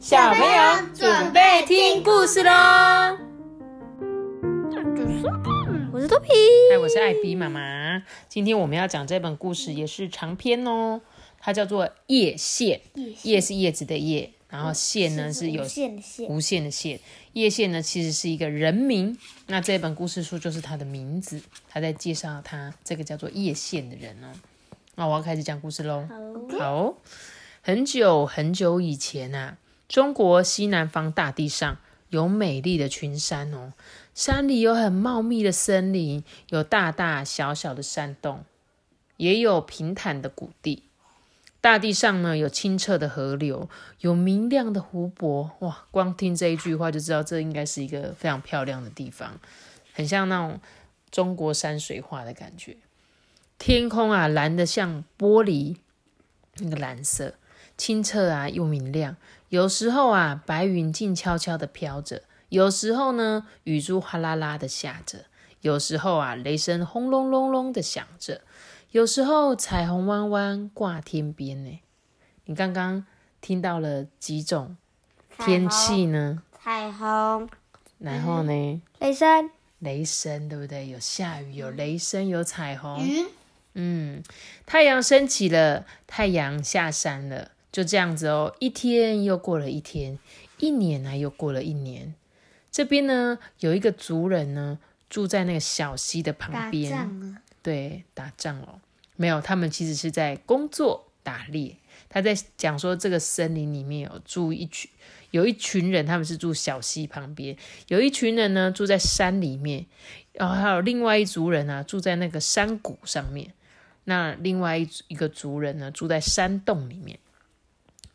小朋友准备听故事喽！我是豆皮，嗨，我是艾比妈妈。今天我们要讲这本故事，也是长篇哦。它叫做《叶线》，叶是叶子的叶，然后线呢是有无限的线，无限的线。叶线呢其实是一个人名，那这本故事书就是他的名字，他在介绍他这个叫做叶线的人哦。那我要开始讲故事喽。好，很久很久以前啊，中国西南方大地上有美丽的群山哦，山里有很茂密的森林，有大大小小的山洞，也有平坦的谷地。大地上呢有清澈的河流，有明亮的湖泊，哇！光听这一句话就知道，这应该是一个非常漂亮的地方，很像那种中国山水画的感觉。天空啊，蓝得像玻璃，那个蓝色，清澈啊又明亮。有时候啊，白云静悄悄的飘着；有时候呢，雨珠哗啦啦的下着；有时候啊，雷声轰隆隆隆的响着。有时候彩虹弯弯挂天边呢，你刚刚听到了几种天气呢？彩虹，然后呢，雷声，雷声对不对？有下雨，有雷声，有彩虹。云，嗯，太阳升起了，太阳下山了，就这样子哦。一天又过了一天，一年呢又过了一年。这边呢有一个族人呢，住在那个小溪的旁边。啊，对，打仗哦，没有，他们其实是在工作打猎。他在讲说，这个森林里面有住一群，有一群人，他们是住小溪旁边；有一群人呢住在山里面，然后还有另外一族人呢住在那个山谷上面。那另外一一个族人呢住在山洞里面，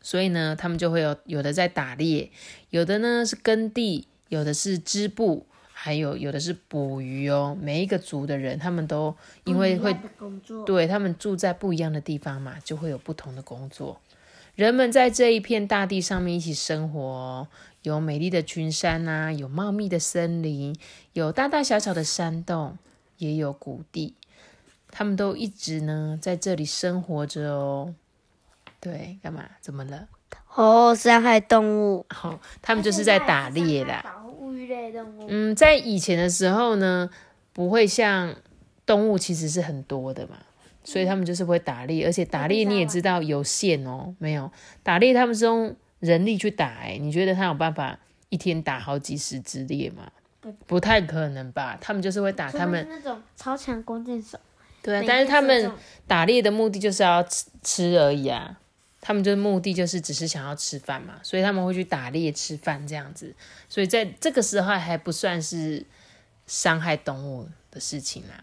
所以呢，他们就会有有的在打猎，有的呢是耕地，有的是织布，还有有的是捕鱼哦。每一个族的人，他们都因为会工作，对他们住在不一样的地方嘛，就会有不同的工作。人们在这一片大地上面一起生活哦，有美丽的群山呐、有茂密的森林，有大大小小的山洞，也有谷地。他们都一直呢在这里生活着哦。对，干嘛？怎么了？哦，伤害动物，哦，他们就是在打猎啦。保护鱼类动物，嗯，在以前的时候呢，不会像动物其实是很多的嘛，所以他们就是会打猎，而且打猎你也知道有限哦，没有打猎他们是用人力去打、欸，你觉得他有办法一天打好几十只猎吗？不太可能吧，他们就是会打他们是那种超强弓箭手，对啊，但是他们打猎的目的就是要吃吃而已啊，他们就是目的就是只是想要吃饭嘛，所以他们会去打猎吃饭这样子，所以在这个时候还不算是伤害动物的事情啦。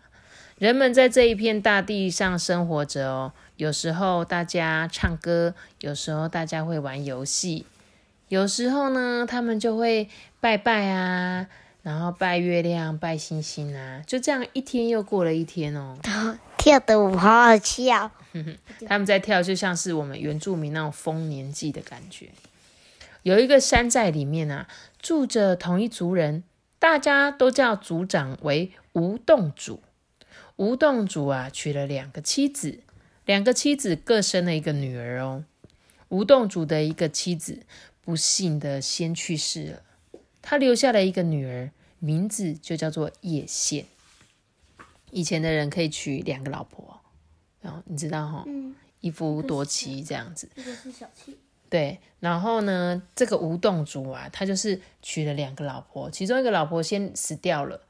人们在这一片大地上生活着哦，有时候大家唱歌，有时候大家会玩游戏，有时候呢，他们就会拜拜啊，然后拜月亮、拜星星啊，就这样一天又过了一天哦。跳的舞好好笑，他们在跳，就像是我们原住民那种丰年祭的感觉。有一个山寨里面啊，住着同一族人，大家都叫族长为吴洞主。吴洞主啊，娶了两个妻子，两个妻子各生了一个女儿哦。吴洞主的一个妻子不幸的先去世了，他留下了一个女儿，名字就叫做叶县。以前的人可以娶两个老婆，然后你知道哈、嗯，一夫多妻这样子。这个是小气，对，然后呢，这个吴洞主啊，他就是娶了两个老婆，其中一个老婆先死掉了，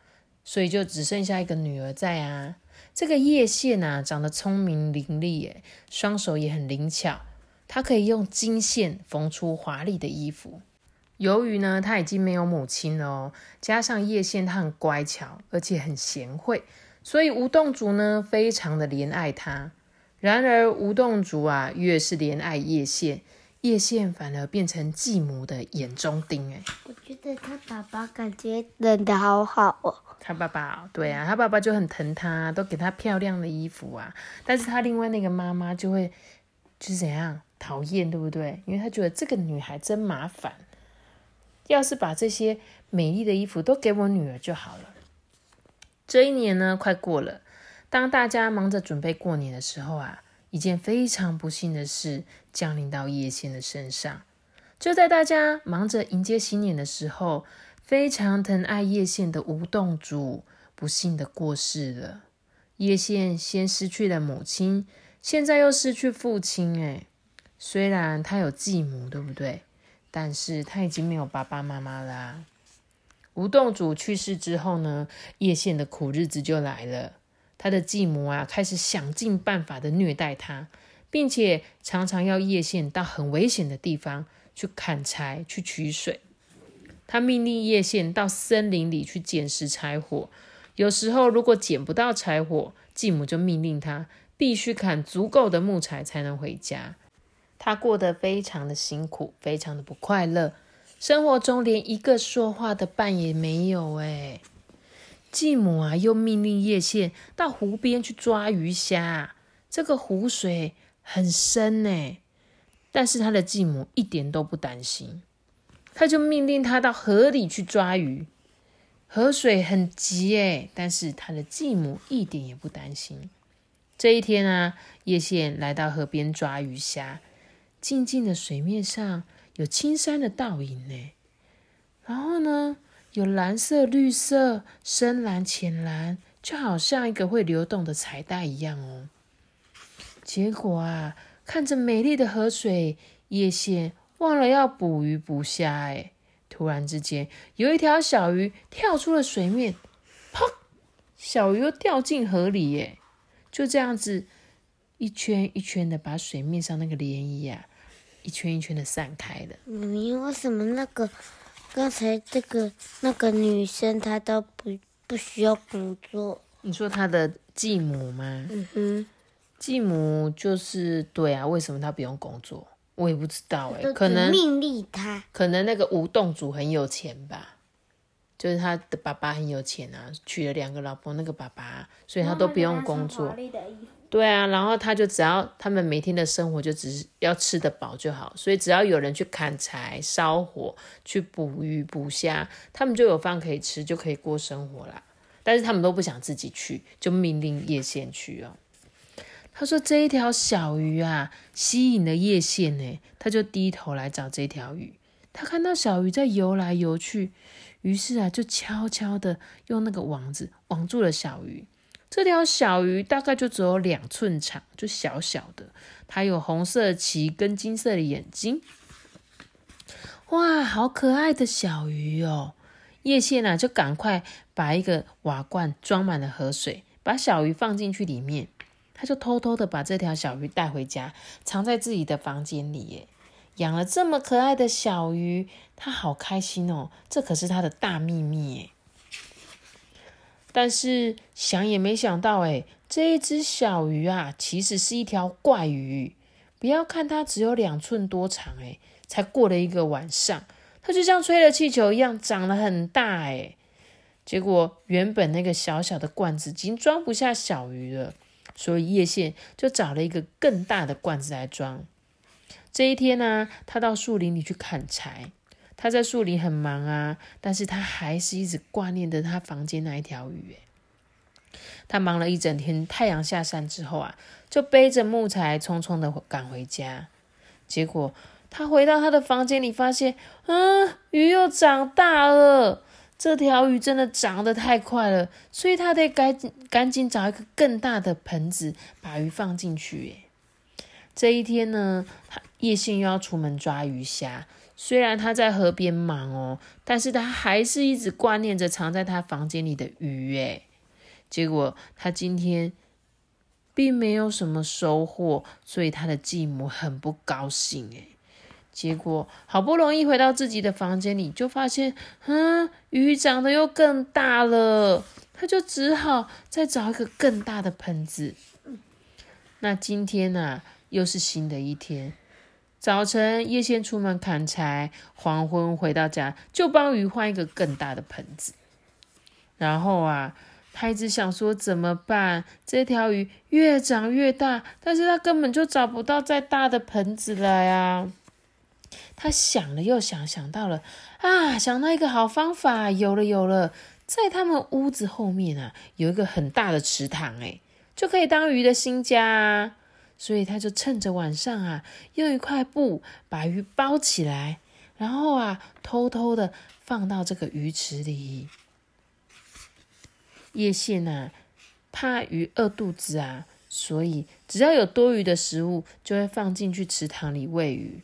所以就只剩下一个女儿在啊。这个叶县啊，长得聪明伶俐，耶，双手也很灵巧，她可以用金线缝出华丽的衣服。由于呢，她已经没有母亲了哦，加上叶县她很乖巧，而且很贤惠，所以吴洞族呢，非常的怜爱她。然而吴洞族啊，越是怜爱叶县，叶县反而变成继母的眼中钉。哎，我觉得他爸爸感觉真的好好哦，他爸爸哦对啊，他爸爸就很疼他，都给他漂亮的衣服啊。但是他另外那个妈妈就会就是怎样讨厌，对不对？因为他觉得这个女孩真麻烦，要是把这些美丽的衣服都给我女儿就好了。这一年呢，快过了。当大家忙着准备过年的时候啊，一件非常不幸的事降临到叶县的身上。就在大家忙着迎接新年的时候，非常疼爱叶县的吴洞主不幸的过世了。叶县先失去了母亲，现在又失去父亲。哎，虽然他有继母，对不对？但是他已经没有爸爸妈妈啦。吴洞主去世之后呢，叶县的苦日子就来了。他的继母啊，开始想尽办法的虐待他，并且常常要叶县到很危险的地方去砍柴、去取水。他命令叶县到森林里去捡拾柴火。有时候如果捡不到柴火，继母就命令他必须砍足够的木材才能回家。他过得非常的辛苦，非常的不快乐，生活中连一个说话的伴也没有。哎。继母啊，又命令叶县到湖边去抓鱼虾。这个湖水很深呢，但是他的继母一点都不担心，他就命令他到河里去抓鱼。河水很急哎，但是他的继母一点也不担心。这一天啊，叶县来到河边抓鱼虾，静静的水面上有青山的倒影呢。然后呢？有蓝色、绿色、深蓝、浅蓝，就好像一个会流动的彩带一样哦。结果啊，看着美丽的河水，叶线忘了要捕鱼捕虾。哎，突然之间，有一条小鱼跳出了水面，砰！小鱼又掉进河里。耶，就这样子一圈一圈的把水面上那个涟漪啊，一圈一圈的散开的。嗯，因为什么那个？刚才这个那个女生她都不不需要工作。你说她的继母吗？嗯哼，继母就是对啊，为什么她不用工作？我也不知道哎，可能命令她。可能那个吴洞主很有钱吧，就是他的爸爸很有钱啊，娶了两个老婆，那个爸爸，所以他都不用工作。对啊，然后他就只要他们每天的生活就只是要吃得饱就好，所以只要有人去砍柴、烧火、去捕鱼、捕虾，他们就有饭可以吃，就可以过生活啦。但是他们都不想自己去，就命令叶县去哦。他说这一条小鱼啊，吸引了叶县呢，他就低头来找这条鱼。他看到小鱼在游来游去，于是啊，就悄悄的用那个网子网住了小鱼。这条小鱼大概就只有两寸长，就小小的。它有红色的鳍跟金色的眼睛。哇，好可爱的小鱼哦！叶线啊，就赶快把一个瓦罐装满了河水，把小鱼放进去里面。他就偷偷的把这条小鱼带回家，藏在自己的房间里。耶，养了这么可爱的小鱼，他好开心哦！这可是他的大秘密耶。但是想也没想到，哎，这一只小鱼啊，其实是一条怪鱼。不要看它只有两寸多长，哎，才过了一个晚上，它就像吹了气球一样长得很大，哎。结果原本那个小小的罐子已经装不下小鱼了，所以叶线就找了一个更大的罐子来装。这一天呢，他到树林里去砍柴。他在树林很忙啊，但是他还是一直挂念着他房间那一条鱼。他忙了一整天，太阳下山之后啊，就背着木材匆匆的赶回家。结果他回到他的房间里，发现，嗯，鱼又长大了。这条鱼真的长得太快了，所以他得赶紧赶紧找一个更大的盆子，把鱼放进去。这一天呢，他叶信又要出门抓鱼虾。虽然他在河边忙哦，但是他还是一直挂念着藏在他房间里的鱼诶。结果他今天并没有什么收获，所以他的继母很不高兴诶。结果好不容易回到自己的房间里，就发现，嗯，鱼长得又更大了。他就只好再找一个更大的盆子。那今天呢，又是新的一天。早晨，叶先出门砍柴，黄昏回到家，就帮鱼换一个更大的盆子。然后啊，他一直想说怎么办？这条鱼越长越大，但是他根本就找不到再大的盆子了呀。他想了又想，想到了啊，想到一个好方法，有了有了，在他们屋子后面啊，有一个很大的池塘，哎，就可以当鱼的新家。所以他就趁着晚上啊，用一块布把鱼包起来，然后啊，偷偷的放到这个鱼池里。叶线呐，怕鱼饿肚子啊，所以只要有多余的食物，就会放进去池塘里喂鱼。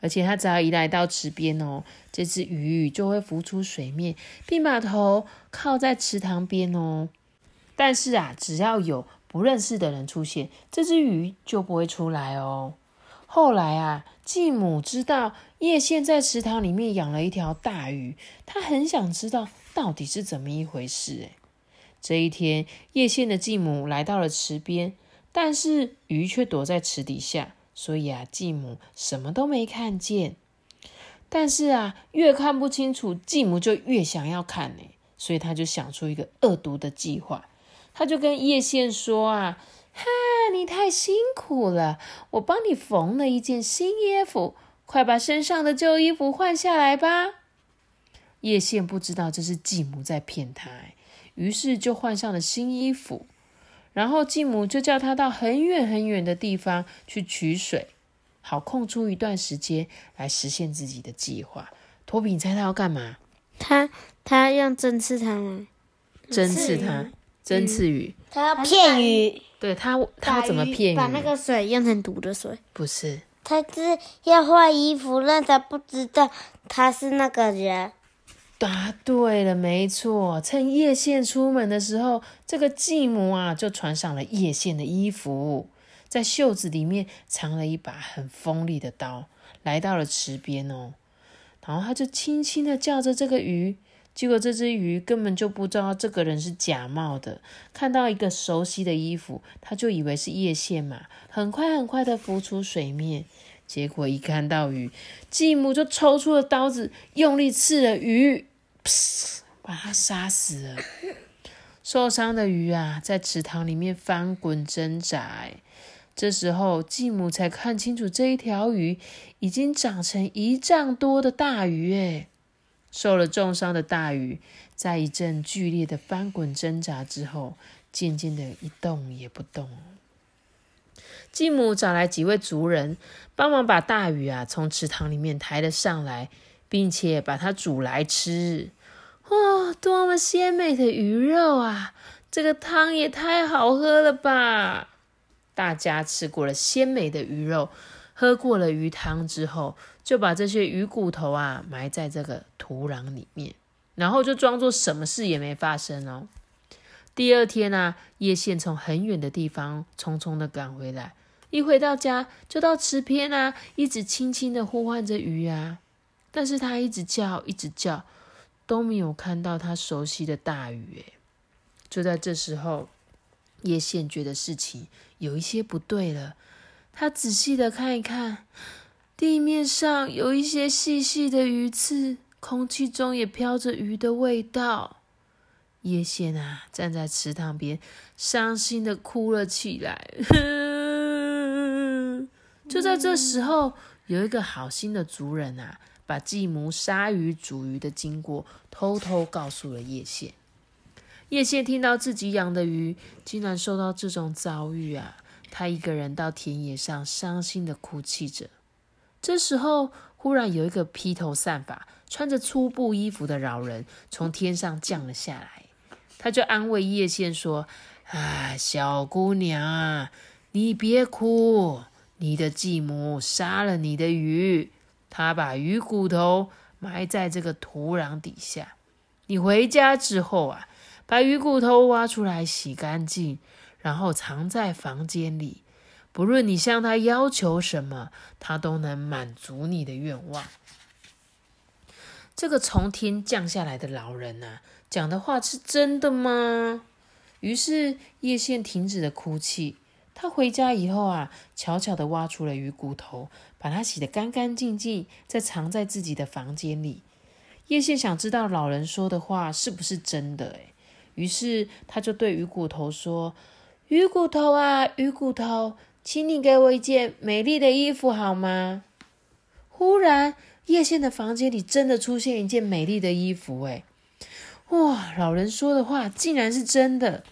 而且它只要一来到池边哦，这只鱼就会浮出水面，并把头靠在池塘边哦。但是啊，只要有不认识的人出现，这只鱼就不会出来哦。后来啊，继母知道叶线在池塘里面养了一条大鱼，他很想知道到底是怎么一回事。哎，这一天，叶线的继母来到了池边，但是鱼却躲在池底下。所以啊，继母什么都没看见。但是啊，越看不清楚，继母就越想要看呢。所以他就想出一个恶毒的计划。他就跟叶线说啊：“哈，你太辛苦了，我帮你缝了一件新衣服，快把身上的旧衣服换下来吧。”叶线不知道这是继母在骗他，于是就换上了新衣服。然后继母就叫他到很远很远的地方去取水，好空出一段时间来实现自己的计划。托比，你猜他要干嘛？他他要针刺他吗？针刺他，针刺鱼。他要骗鱼。对他，他怎么骗鱼？把那个水用成毒的水？不是，他是要换衣服，让他不知道他是那个人。答对了，没错。趁叶线出门的时候，这个继母啊就穿上了叶线的衣服，在袖子里面藏了一把很锋利的刀，来到了池边哦。然后他就轻轻的叫着这个鱼，结果这只鱼根本就不知道这个人是假冒的，看到一个熟悉的衣服，他就以为是叶线嘛，很快很快的浮出水面。结果一看到鱼，继母就抽出了刀子，用力刺了鱼，把它杀死了。受伤的鱼啊，在池塘里面翻滚挣扎。这时候继母才看清楚，这一条鱼已经长成一丈多的大鱼。哎，受了重伤的大鱼，在一阵剧烈的翻滚挣扎之后，渐渐的一动也不动。继母找来几位族人，帮忙把大鱼啊从池塘里面抬了上来，并且把它煮来吃。哇，多么鲜美的鱼肉啊！这个汤也太好喝了吧！大家吃过了鲜美的鱼肉，喝过了鱼汤之后，就把这些鱼骨头啊埋在这个土壤里面，然后就装作什么事也没发生哦。第二天啊，叶线从很远的地方匆匆的赶回来。一回到家，就到池边啊，一直轻轻的呼唤着鱼啊，但是他一直叫，一直叫，都没有看到他熟悉的大鱼。哎，就在这时候，叶线觉得事情有一些不对了。他仔细的看一看，地面上有一些细细的鱼刺，空气中也飘着鱼的味道。叶线啊，站在池塘边，伤心的哭了起来。就在这时候，有一个好心的族人啊，把继母杀鱼煮鱼的经过偷偷告诉了叶线。叶线听到自己养的鱼竟然受到这种遭遇啊，他一个人到田野上伤心的哭泣着。这时候，忽然有一个披头散发、穿着粗布衣服的老人从天上降了下来，他就安慰叶线说：“啊，小姑娘啊，你别哭。”你的继母杀了你的鱼，他把鱼骨头埋在这个土壤底下。你回家之后啊，把鱼骨头挖出来洗干净，然后藏在房间里。不论你向他要求什么，他都能满足你的愿望。这个从天降下来的老人啊，讲的话是真的吗？于是叶线停止了哭泣。他回家以后啊，悄悄地挖出了鱼骨头，把它洗得干干净净，再藏在自己的房间里。叶线想知道老人说的话是不是真的，诶于是他就对鱼骨头说：“鱼骨头啊，鱼骨头，请你给我一件美丽的衣服好吗？”忽然，叶线的房间里真的出现一件美丽的衣服，诶哇，老人说的话竟然是真的！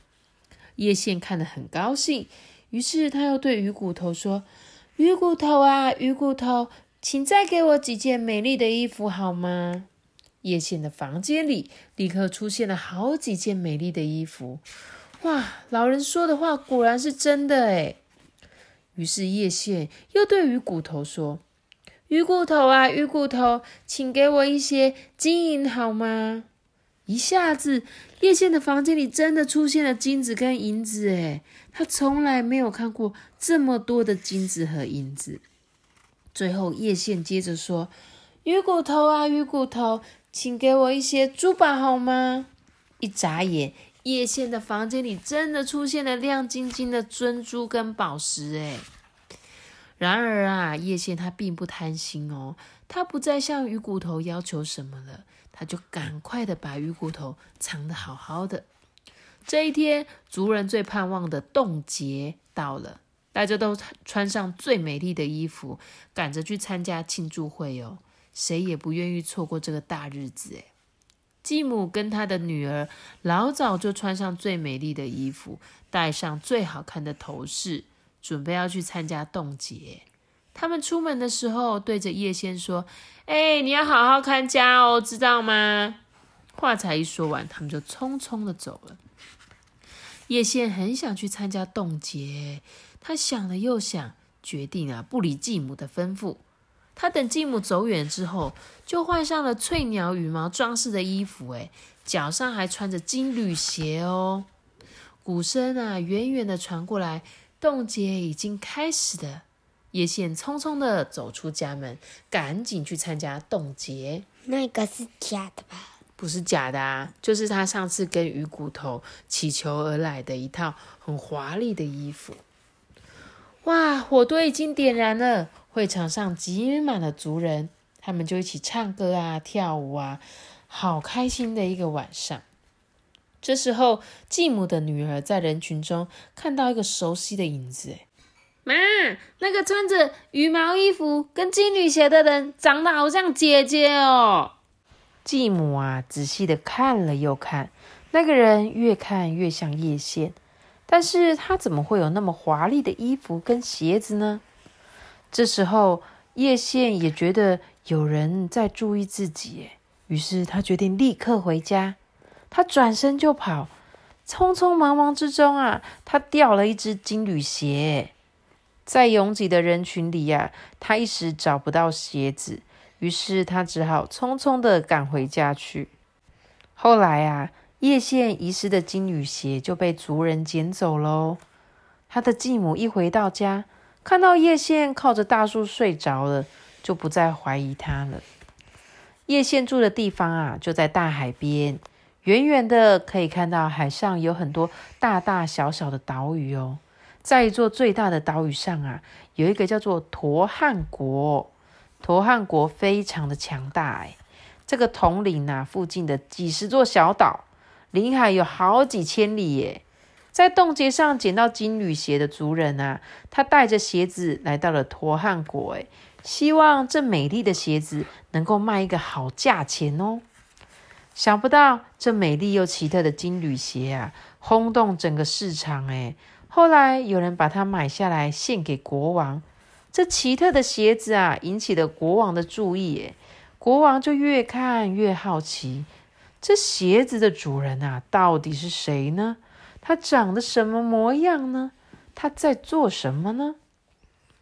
叶线看得很高兴。于是他又对鱼骨头说：“鱼骨头啊，鱼骨头，请再给我几件美丽的衣服好吗？”叶县的房间里立刻出现了好几件美丽的衣服。哇，老人说的话果然是真的诶于是叶县又对鱼骨头说：“鱼骨头啊，鱼骨头，请给我一些金银好吗？”一下子，叶县的房间里真的出现了金子跟银子。诶他从来没有看过这么多的金子和银子。最后，叶县接着说：“鱼骨头啊，鱼骨头。”请给我一些珠宝好吗？一眨眼，叶县的房间里真的出现了亮晶晶的珍珠跟宝石。哎，然而啊，叶县他并不贪心哦，他不再向鱼骨头要求什么了，他就赶快的把鱼骨头藏得好好的。这一天，族人最盼望的冻节到了，大家都穿上最美丽的衣服，赶着去参加庆祝会哦。谁也不愿意错过这个大日子诶继母跟她的女儿老早就穿上最美丽的衣服，戴上最好看的头饰，准备要去参加冻结。他们出门的时候，对着叶仙说：“哎，你要好好看家哦，知道吗？”话才一说完，他们就匆匆的走了。叶仙很想去参加冻结，他想了又想，决定啊，不理继母的吩咐。他等继母走远之后，就换上了翠鸟羽毛装饰的衣服，哎，脚上还穿着金缕鞋哦。鼓声啊，远远的传过来，冻结已经开始了。叶县匆匆的走出家门，赶紧去参加冻结。那个是假的吧？不是假的啊，就是他上次跟鱼骨头乞求而来的一套很华丽的衣服。哇，火堆已经点燃了。会场上挤满了族人，他们就一起唱歌啊、跳舞啊，好开心的一个晚上。这时候，继母的女儿在人群中看到一个熟悉的影子，哎，妈，那个穿着羽毛衣服跟金缕鞋的人，长得好像姐姐哦。继母啊，仔细的看了又看，那个人越看越像叶县，但是他怎么会有那么华丽的衣服跟鞋子呢？这时候，叶县也觉得有人在注意自己，于是他决定立刻回家。他转身就跑，匆匆忙忙之中啊，他掉了一只金缕鞋。在拥挤的人群里呀，他一时找不到鞋子，于是他只好匆匆的赶回家去。后来啊，叶县遗失的金缕鞋就被族人捡走喽。他的继母一回到家。看到叶县靠着大树睡着了，就不再怀疑他了。叶县住的地方啊，就在大海边，远远的可以看到海上有很多大大小小的岛屿哦。在一座最大的岛屿上啊，有一个叫做陀汉国。陀汉国非常的强大哎，这个统领啊，附近的几十座小岛，领海有好几千里耶。在冻结上捡到金履鞋的族人啊，他带着鞋子来到了托汉国，诶希望这美丽的鞋子能够卖一个好价钱哦。想不到这美丽又奇特的金履鞋啊，轰动整个市场，诶后来有人把它买下来献给国王。这奇特的鞋子啊，引起了国王的注意，诶国王就越看越好奇，这鞋子的主人啊，到底是谁呢？他长得什么模样呢？他在做什么呢？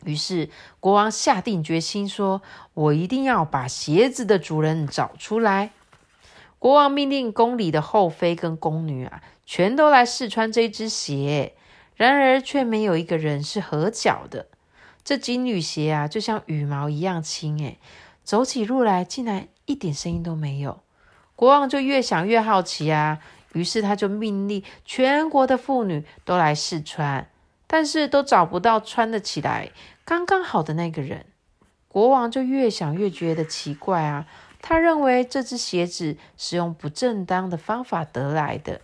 于是国王下定决心说：“我一定要把鞋子的主人找出来。”国王命令宫里的后妃跟宫女啊，全都来试穿这只鞋。然而却没有一个人是合脚的。这金缕鞋啊，就像羽毛一样轻，诶走起路来竟然一点声音都没有。国王就越想越好奇啊。于是他就命令全国的妇女都来试穿，但是都找不到穿得起来刚刚好的那个人。国王就越想越觉得奇怪啊，他认为这只鞋子是用不正当的方法得来的。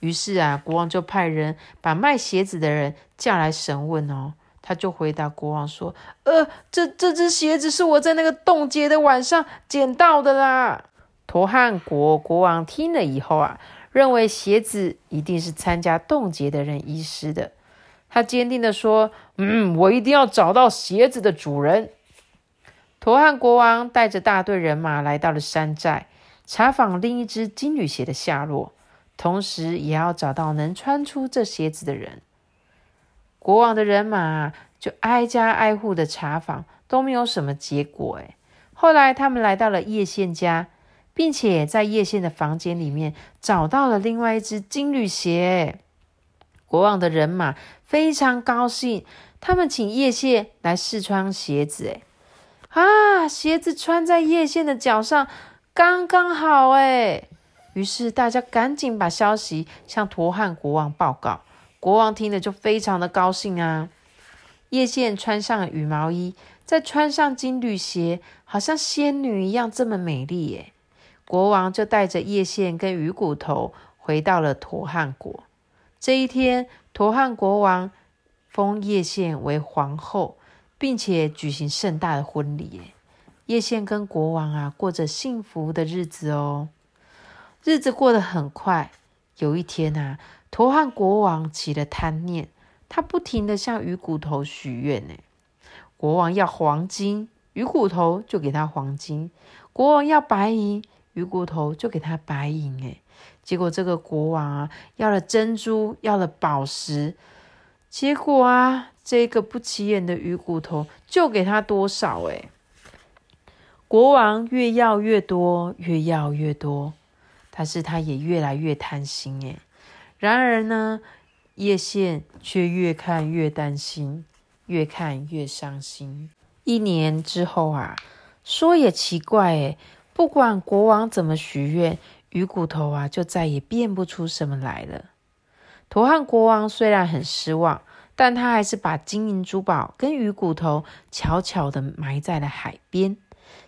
于是啊，国王就派人把卖鞋子的人叫来审问哦。他就回答国王说：“呃，这这只鞋子是我在那个冻结的晚上捡到的啦。”陀汉国国王听了以后啊，认为鞋子一定是参加冻结的人遗失的。他坚定的说：“嗯，我一定要找到鞋子的主人。”陀汉国王带着大队人马来到了山寨，查访另一只金缕鞋的下落，同时也要找到能穿出这鞋子的人。国王的人马就挨家挨户的查访，都没有什么结果。诶后来他们来到了叶县家，并且在叶县的房间里面找到了另外一只金缕鞋。国王的人马非常高兴，他们请叶县来试穿鞋子。诶啊，鞋子穿在叶县的脚上刚刚好。诶于是大家赶紧把消息向陀汉国王报告。国王听了就非常的高兴啊。叶县穿上羽毛衣，再穿上金缕鞋，好像仙女一样这么美丽耶。国王就带着叶县跟鱼骨头回到了陀汉国。这一天，陀汉国王封叶县为皇后，并且举行盛大的婚礼。叶县跟国王啊，过着幸福的日子哦。日子过得很快。有一天啊，陀汉国王起了贪念，他不停的向鱼骨头许愿呢。国王要黄金，鱼骨头就给他黄金；国王要白银，鱼骨头就给他白银。诶结果这个国王啊，要了珍珠，要了宝石，结果啊，这个不起眼的鱼骨头就给他多少？诶国王越要越多，越要越多，但是他也越来越贪心。诶然而呢，叶县却越看越担心，越看越伤心。一年之后啊，说也奇怪，诶不管国王怎么许愿。鱼骨头啊，就再也变不出什么来了。陀汉国王虽然很失望，但他还是把金银珠宝跟鱼骨头悄悄的埋在了海边，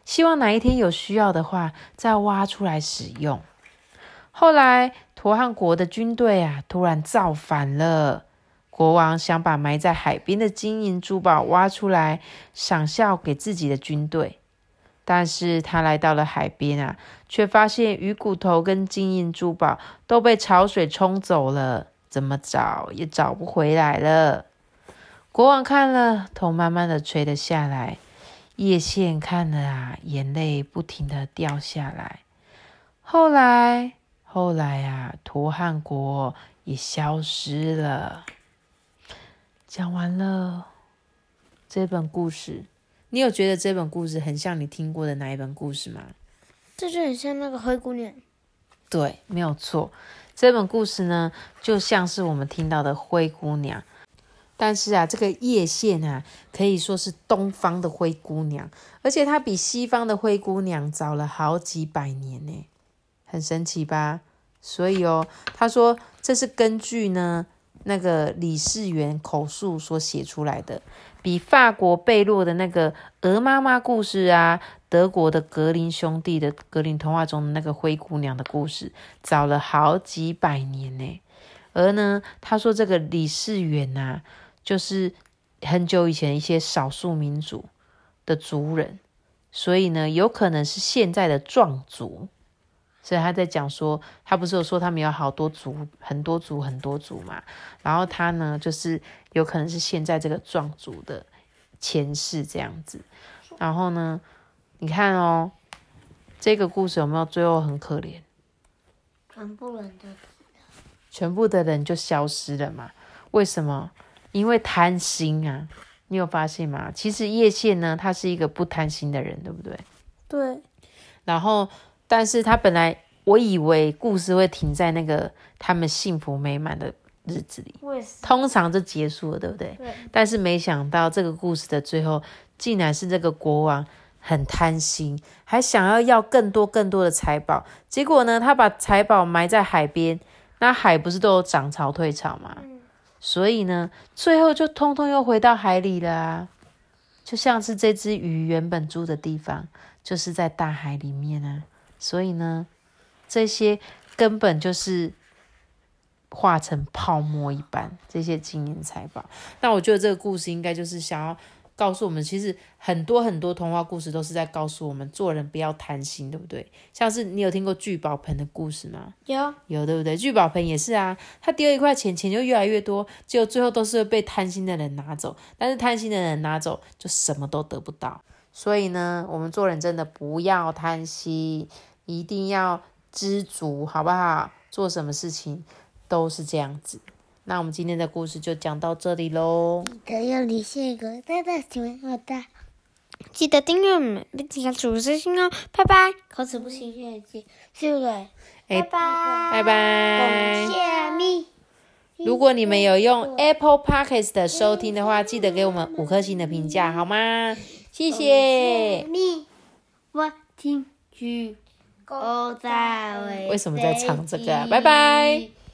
希望哪一天有需要的话再挖出来使用。后来，陀汉国的军队啊，突然造反了。国王想把埋在海边的金银珠宝挖出来，赏笑给自己的军队。但是他来到了海边啊，却发现鱼骨头跟金银珠宝都被潮水冲走了，怎么找也找不回来了。国王看了，头慢慢的垂了下来；叶县看了啊，眼泪不停的掉下来。后来，后来啊，陀汉国也消失了。讲完了这本故事。你有觉得这本故事很像你听过的哪一本故事吗？这就很像那个灰姑娘。对，没有错。这本故事呢，就像是我们听到的灰姑娘。但是啊，这个叶县啊，可以说是东方的灰姑娘，而且她比西方的灰姑娘早了好几百年呢，很神奇吧？所以哦，他说这是根据呢那个李世元口述所写出来的。比法国贝洛的那个鹅妈妈故事啊，德国的格林兄弟的格林童话中的那个灰姑娘的故事早了好几百年呢。而呢，他说这个李世元呐，就是很久以前一些少数民族的族人，所以呢，有可能是现在的壮族。所以他在讲说，他不是有说他们有好多族，很多族，很多族嘛。然后他呢，就是有可能是现在这个壮族的前世这样子。然后呢，你看哦，这个故事有没有最后很可怜？全部人都全部的人就消失了嘛？为什么？因为贪心啊！你有发现吗？其实叶县呢，他是一个不贪心的人，对不对？对。然后。但是他本来我以为故事会停在那个他们幸福美满的日子里，通常就结束了，对不对？对。但是没想到这个故事的最后，竟然是这个国王很贪心，还想要要更多更多的财宝。结果呢，他把财宝埋在海边，那海不是都有涨潮退潮吗？所以呢，最后就通通又回到海里了啊！就像是这只鱼原本住的地方，就是在大海里面啊。所以呢，这些根本就是化成泡沫一般，这些金银财宝。那我觉得这个故事应该就是想要告诉我们，其实很多很多童话故事都是在告诉我们，做人不要贪心，对不对？像是你有听过聚宝盆的故事吗？有，有，对不对？聚宝盆也是啊，他丢一块钱，钱就越来越多，结果最后都是被贪心的人拿走。但是贪心的人拿走，就什么都得不到。所以呢，我们做人真的不要贪心，一定要知足，好不好？做什么事情都是这样子。那我们今天的故事就讲到这里喽。记得要离线一个大大喜欢我的，记得订阅我们，并且主持心哦，拜拜。口齿不清，谢谢，是不对？拜拜，拜拜。感谢咪。如果你们有用 Apple Podcast 的收听的话，记得给我们五颗星的评价，好吗？谢谢。咪，我听句狗在为什么在唱这个？拜拜。